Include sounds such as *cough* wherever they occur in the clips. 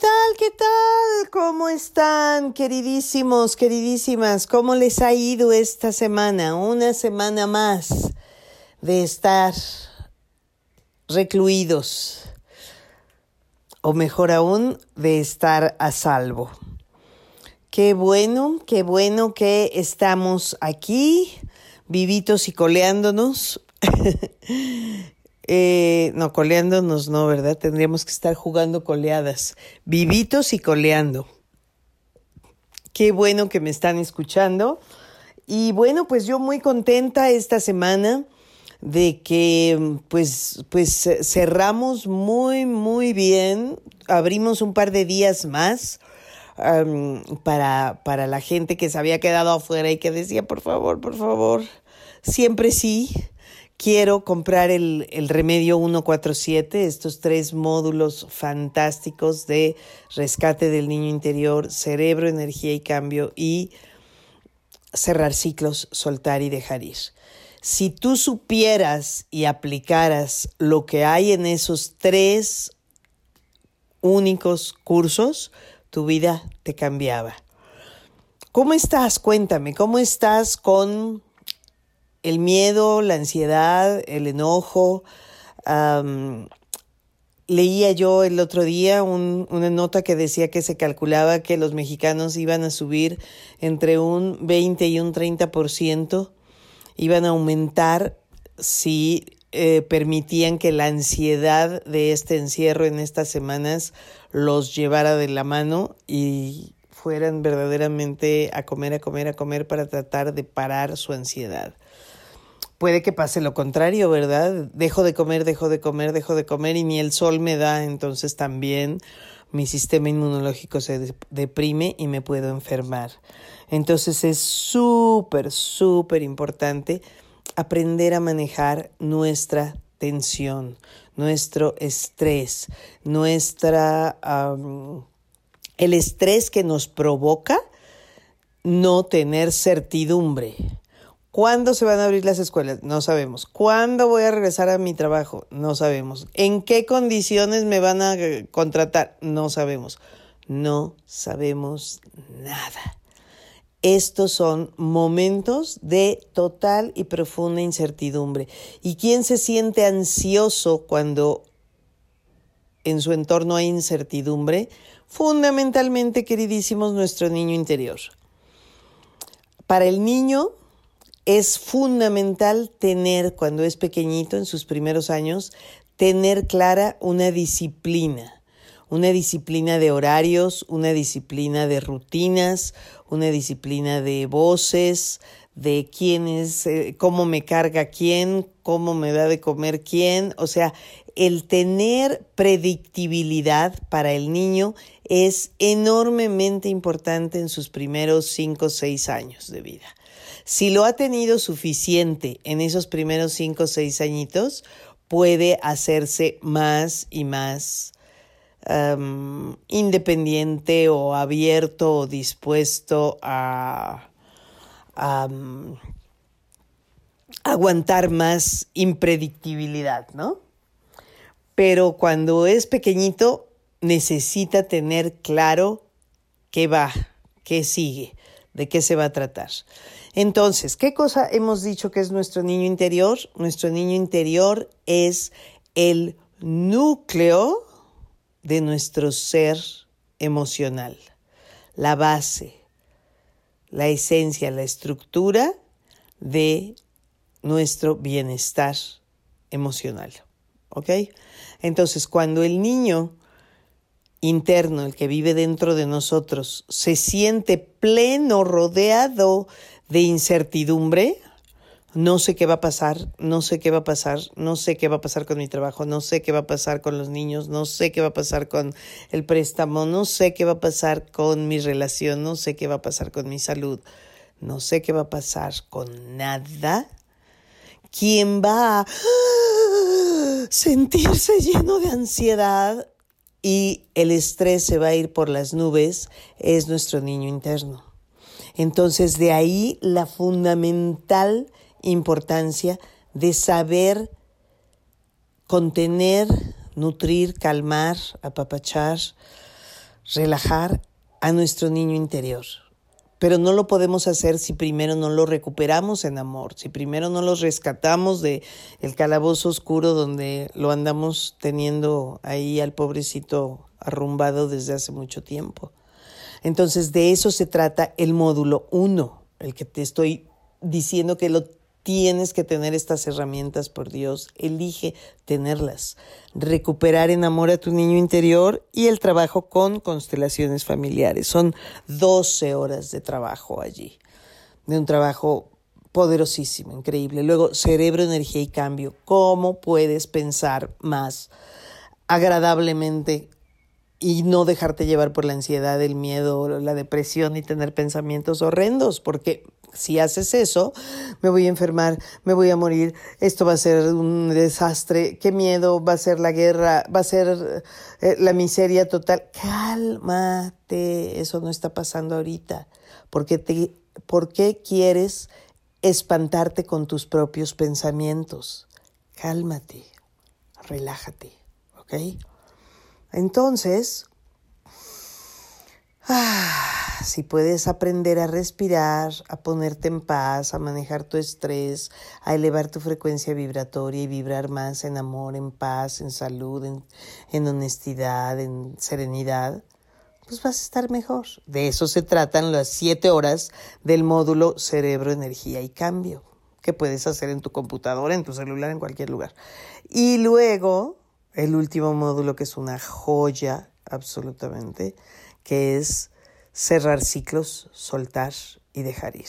Tal? ¿Qué tal? ¿Cómo están, queridísimos, queridísimas? ¿Cómo les ha ido esta semana? Una semana más de estar recluidos, o mejor aún, de estar a salvo. Qué bueno, qué bueno que estamos aquí, vivitos y coleándonos. *laughs* Eh, no, coleándonos no, ¿verdad? Tendríamos que estar jugando coleadas. Vivitos y coleando. Qué bueno que me están escuchando. Y bueno, pues yo muy contenta esta semana de que pues, pues cerramos muy, muy bien. Abrimos un par de días más. para, para la gente que se había quedado afuera y que decía, por favor, por favor, siempre sí quiero comprar el, remedio 147, estos tres módulos fantásticos de rescate del niño interior, cerebro, energía y cambio y cerrar ciclos, soltar y dejar ir. Si tú supieras y aplicaras lo que hay en esos tres únicos cursos, tu vida te cambiaba. ¿Cómo estás? Cuéntame, ¿cómo estás con el miedo, la ansiedad, el enojo. leía yo el otro día una nota que decía que se calculaba que los mexicanos iban a subir entre un 20 y un 30%, iban a aumentar si eh, permitían que la ansiedad de este encierro en estas semanas los llevara de la mano y fueran verdaderamente a comer, a comer, a comer para tratar de parar su ansiedad puede que pase lo contrario, ¿verdad? Dejo de comer, dejo de comer, dejo de comer y ni el sol me da, entonces también mi sistema inmunológico se deprime y me puedo enfermar. Entonces es súper, súper importante aprender a manejar nuestra tensión, nuestro estrés, nuestra... el estrés que nos provoca no tener certidumbre. ¿Cuándo se van a abrir las escuelas? No sabemos. ¿Cuándo voy a regresar a mi trabajo? No sabemos. ¿En qué condiciones me van a eh, contratar? No sabemos. No sabemos nada. Estos son momentos de total y profunda incertidumbre. ¿Y quién se siente ansioso cuando en su entorno hay incertidumbre? Fundamentalmente, queridísimos, nuestro niño interior. Para el niño, es fundamental tener, cuando es pequeñito, en sus primeros años, tener clara una disciplina, una disciplina de horarios, una disciplina de rutinas, una disciplina de voces, de quién es, eh, cómo me carga quién, cómo me da de comer quién, o sea, el tener predictibilidad para el niño es enormemente importante en sus primeros cinco o seis años de vida. Si lo ha tenido suficiente en esos primeros cinco o seis añitos, puede hacerse más y más independiente o abierto o dispuesto a, aguantar más impredictibilidad, ¿no? Pero cuando es pequeñito, necesita tener claro qué va, qué sigue, de qué se va a tratar. Entonces, ¿qué cosa hemos dicho que es nuestro niño interior? Nuestro niño interior es el núcleo de nuestro ser emocional, la base, la esencia, la estructura de nuestro bienestar emocional. ¿Ok? Entonces, cuando el niño interno, el que vive dentro de nosotros, se siente pleno, rodeado de incertidumbre, no sé qué va a pasar, no sé qué va a pasar, no sé qué va a pasar con mi trabajo, no sé qué va a pasar con los niños, no sé qué va a pasar con el préstamo, no sé qué va a pasar con mi relación, no sé qué va a pasar con mi salud, no sé qué va a pasar con nada. ¿Quién va a *gasps* sentirse lleno de ansiedad y el estrés se va a ir por las nubes? Es nuestro niño interno. Entonces de ahí la fundamental importancia de saber contener, nutrir, calmar, apapachar, relajar a nuestro niño interior. Pero no lo podemos hacer si primero no lo recuperamos en amor, si primero no lo rescatamos de el calabozo oscuro donde lo andamos teniendo ahí al pobrecito arrumbado desde hace mucho tiempo. Entonces de eso se trata el módulo 1, el que te estoy diciendo que lo Tienes que tener estas herramientas, por Dios. Elige tenerlas. Recuperar en amor a tu niño interior y el trabajo con constelaciones familiares. Son 12 horas de trabajo allí. De un trabajo poderosísimo, increíble. Luego, cerebro, energía y cambio. ¿Cómo puedes pensar más agradablemente y no dejarte llevar por la ansiedad, el miedo, la depresión y tener pensamientos horrendos? Porque si haces eso, me voy a enfermar, me voy a morir, esto va a ser un desastre, qué miedo, va a ser la guerra, va a ser eh, la miseria total. Cálmate, eso no está pasando ahorita. Porque te, ¿Por qué quieres espantarte con tus propios pensamientos? Cálmate, relájate, ¿ok? Entonces, Ah, si puedes aprender a respirar, a ponerte en paz, a manejar tu estrés, a elevar tu frecuencia vibratoria y vibrar más en amor, en paz, en salud, en, en honestidad, en serenidad, pues vas a estar mejor. De eso se tratan las siete horas del módulo Cerebro, Energía y Cambio, que puedes hacer en tu computadora, en tu celular, en cualquier lugar. Y luego, el último módulo, que es una joya, absolutamente, que es cerrar ciclos, soltar y dejar ir.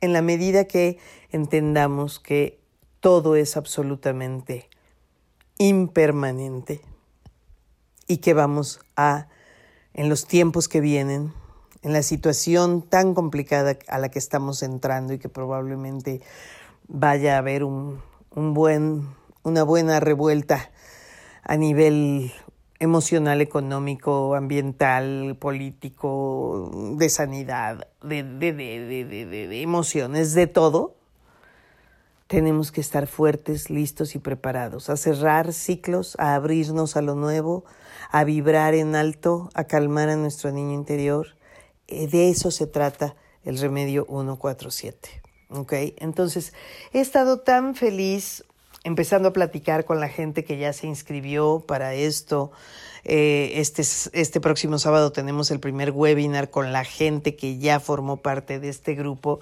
En la medida que entendamos que todo es absolutamente impermanente y que vamos a, en los tiempos que vienen, en la situación tan complicada a la que estamos entrando y que probablemente vaya a haber un, un buen, una buena revuelta a nivel emocional, económico, ambiental, político, de sanidad, de, de, de, de, emociones, de todo, tenemos que estar fuertes, listos y preparados a cerrar ciclos, a abrirnos a lo nuevo, a vibrar en alto, a calmar a nuestro niño interior. Eh, de eso se trata el remedio 147. ¿Ok? Entonces, he estado tan feliz empezando a platicar con la gente que ya se inscribió para esto. Eh, este, este próximo sábado tenemos el primer webinar con la gente que ya formó parte de este grupo.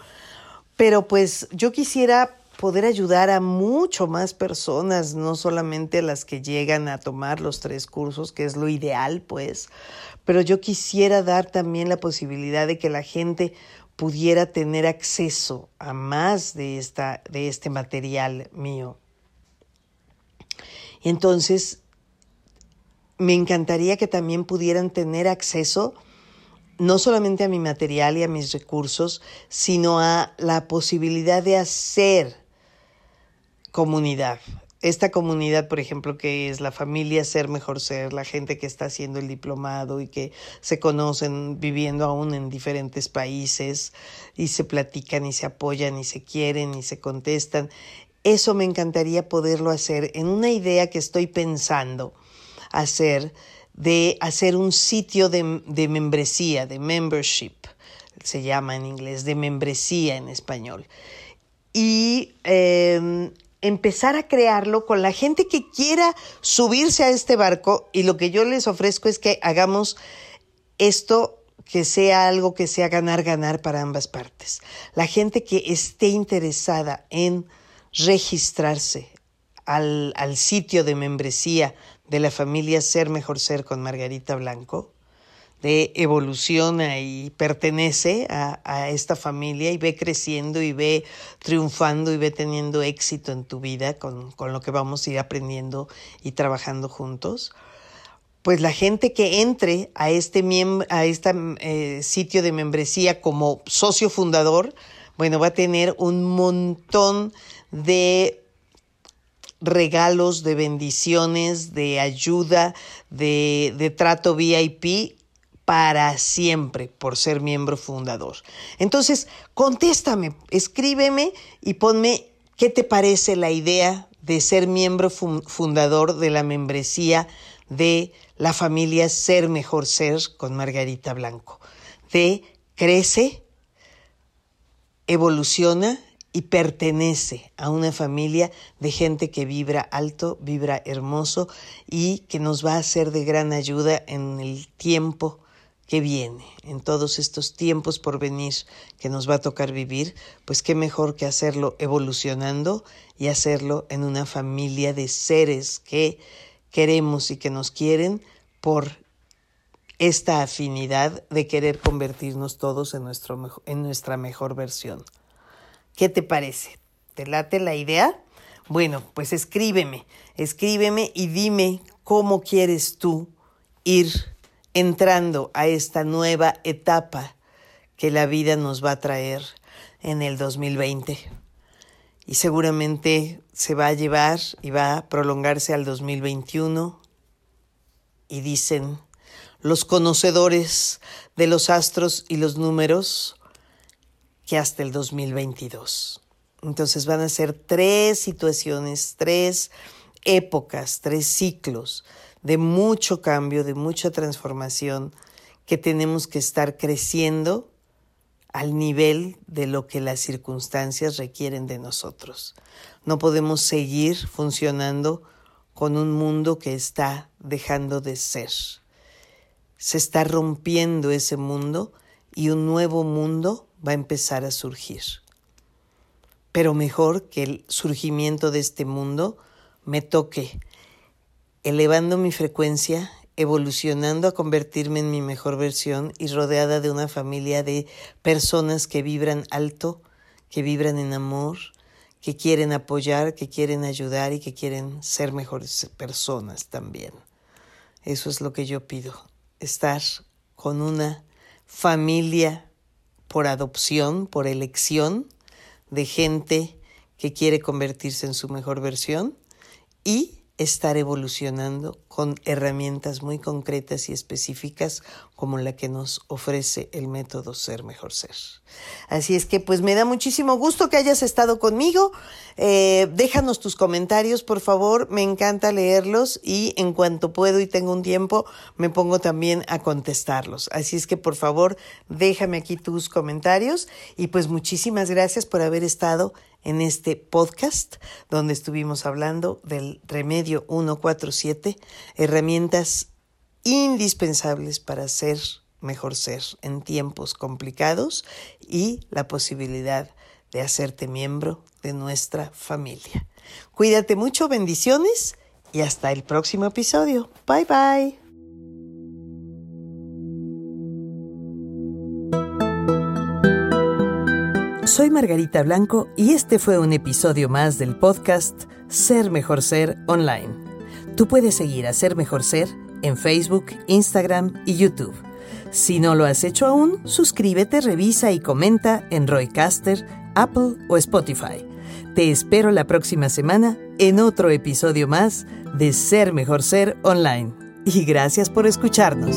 Pero pues yo quisiera poder ayudar a mucho más personas, no solamente a las que llegan a tomar los tres cursos, que es lo ideal, pues, pero yo quisiera dar también la posibilidad de que la gente pudiera tener acceso a más de, esta, de este material mío. Entonces, me encantaría que también pudieran tener acceso no solamente a mi material y a mis recursos, sino a la posibilidad de hacer comunidad. Esta comunidad, por ejemplo, que es la familia Ser Mejor Ser, la gente que está haciendo el diplomado y que se conocen viviendo aún en diferentes países y se platican y se apoyan y se quieren y se contestan. Eso me encantaría poderlo hacer en una idea que estoy pensando hacer de hacer un sitio de, membresía, de membership, se llama en inglés, de membresía en español. Y em, empezar a crearlo con la gente que quiera subirse a este barco y lo que yo les ofrezco es que hagamos esto que sea algo que sea ganar, ganar para ambas partes. La gente que esté interesada en registrarse al, al sitio de membresía de la familia Ser Mejor Ser con Margarita Blanco, de evoluciona y pertenece a, a, esta familia y ve creciendo y ve triunfando y ve teniendo éxito en tu vida con, con lo que vamos a ir aprendiendo y trabajando juntos. Pues la gente que entre a este, a este sitio de membresía como socio fundador, bueno, va a tener un montón de regalos, de bendiciones, de ayuda, de, de trato VIP para siempre por ser miembro fundador. Entonces, contéstame, escríbeme y ponme qué te parece la idea de ser miembro fundador de la membresía de la familia Ser Mejor Ser con Margarita Blanco. De crece, evoluciona y pertenece a una familia de gente que vibra alto, vibra hermoso y que nos va a ser de gran ayuda en el tiempo que viene, en todos estos tiempos por venir que nos va a tocar vivir, pues qué mejor que hacerlo evolucionando y hacerlo en una familia de seres que queremos y que nos quieren por esta afinidad de querer convertirnos todos en, nuestro, en nuestra mejor versión. ¿Qué te parece? ¿Te late la idea? Bueno, pues escríbeme, escríbeme y dime cómo quieres tú ir entrando a esta nueva etapa que la vida nos va a traer en el 2020 y seguramente se va a llevar y va a prolongarse al 2021 y dicen los conocedores de los astros y los números que hasta el 2022. Entonces van a ser tres situaciones, tres épocas, tres ciclos de mucho cambio, de mucha transformación que tenemos que estar creciendo al nivel de lo que las circunstancias requieren de nosotros. No podemos seguir funcionando con un mundo que está dejando de ser. Se está rompiendo ese mundo y un nuevo mundo va a empezar a surgir. Pero mejor que el surgimiento de este mundo me toque elevando mi frecuencia evolucionando a convertirme en mi mejor versión y rodeada de una familia de personas que vibran alto, que vibran en amor, que quieren apoyar, que quieren ayudar y que quieren ser mejores personas también. Eso es lo que yo pido, estar con una familia por adopción, por elección, de gente que quiere convertirse en su mejor versión y estar evolucionando con herramientas muy concretas y específicas como la que nos ofrece el método Ser Mejor Ser. Así es que pues me da muchísimo gusto que hayas estado conmigo. Eh, déjanos tus comentarios, por favor, me encanta leerlos y en cuanto puedo y tengo un tiempo me pongo también a contestarlos. Así es que por favor déjame aquí tus comentarios y pues muchísimas gracias por haber estado en este podcast donde estuvimos hablando del remedio 147, herramientas indispensables para ser mejor ser en tiempos complicados y la posibilidad de hacerte miembro de nuestra familia. Cuídate mucho, bendiciones y hasta el próximo episodio. Bye bye. Soy Margarita Blanco y este fue un episodio más del podcast Ser Mejor Ser Online. Tú puedes seguir a Ser Mejor Ser en Facebook, Instagram y YouTube. Si no lo has hecho aún, suscríbete, revisa y comenta en Roycaster, Apple o Spotify. Te espero la próxima semana en otro episodio más de Ser Mejor Ser Online. Y gracias por escucharnos.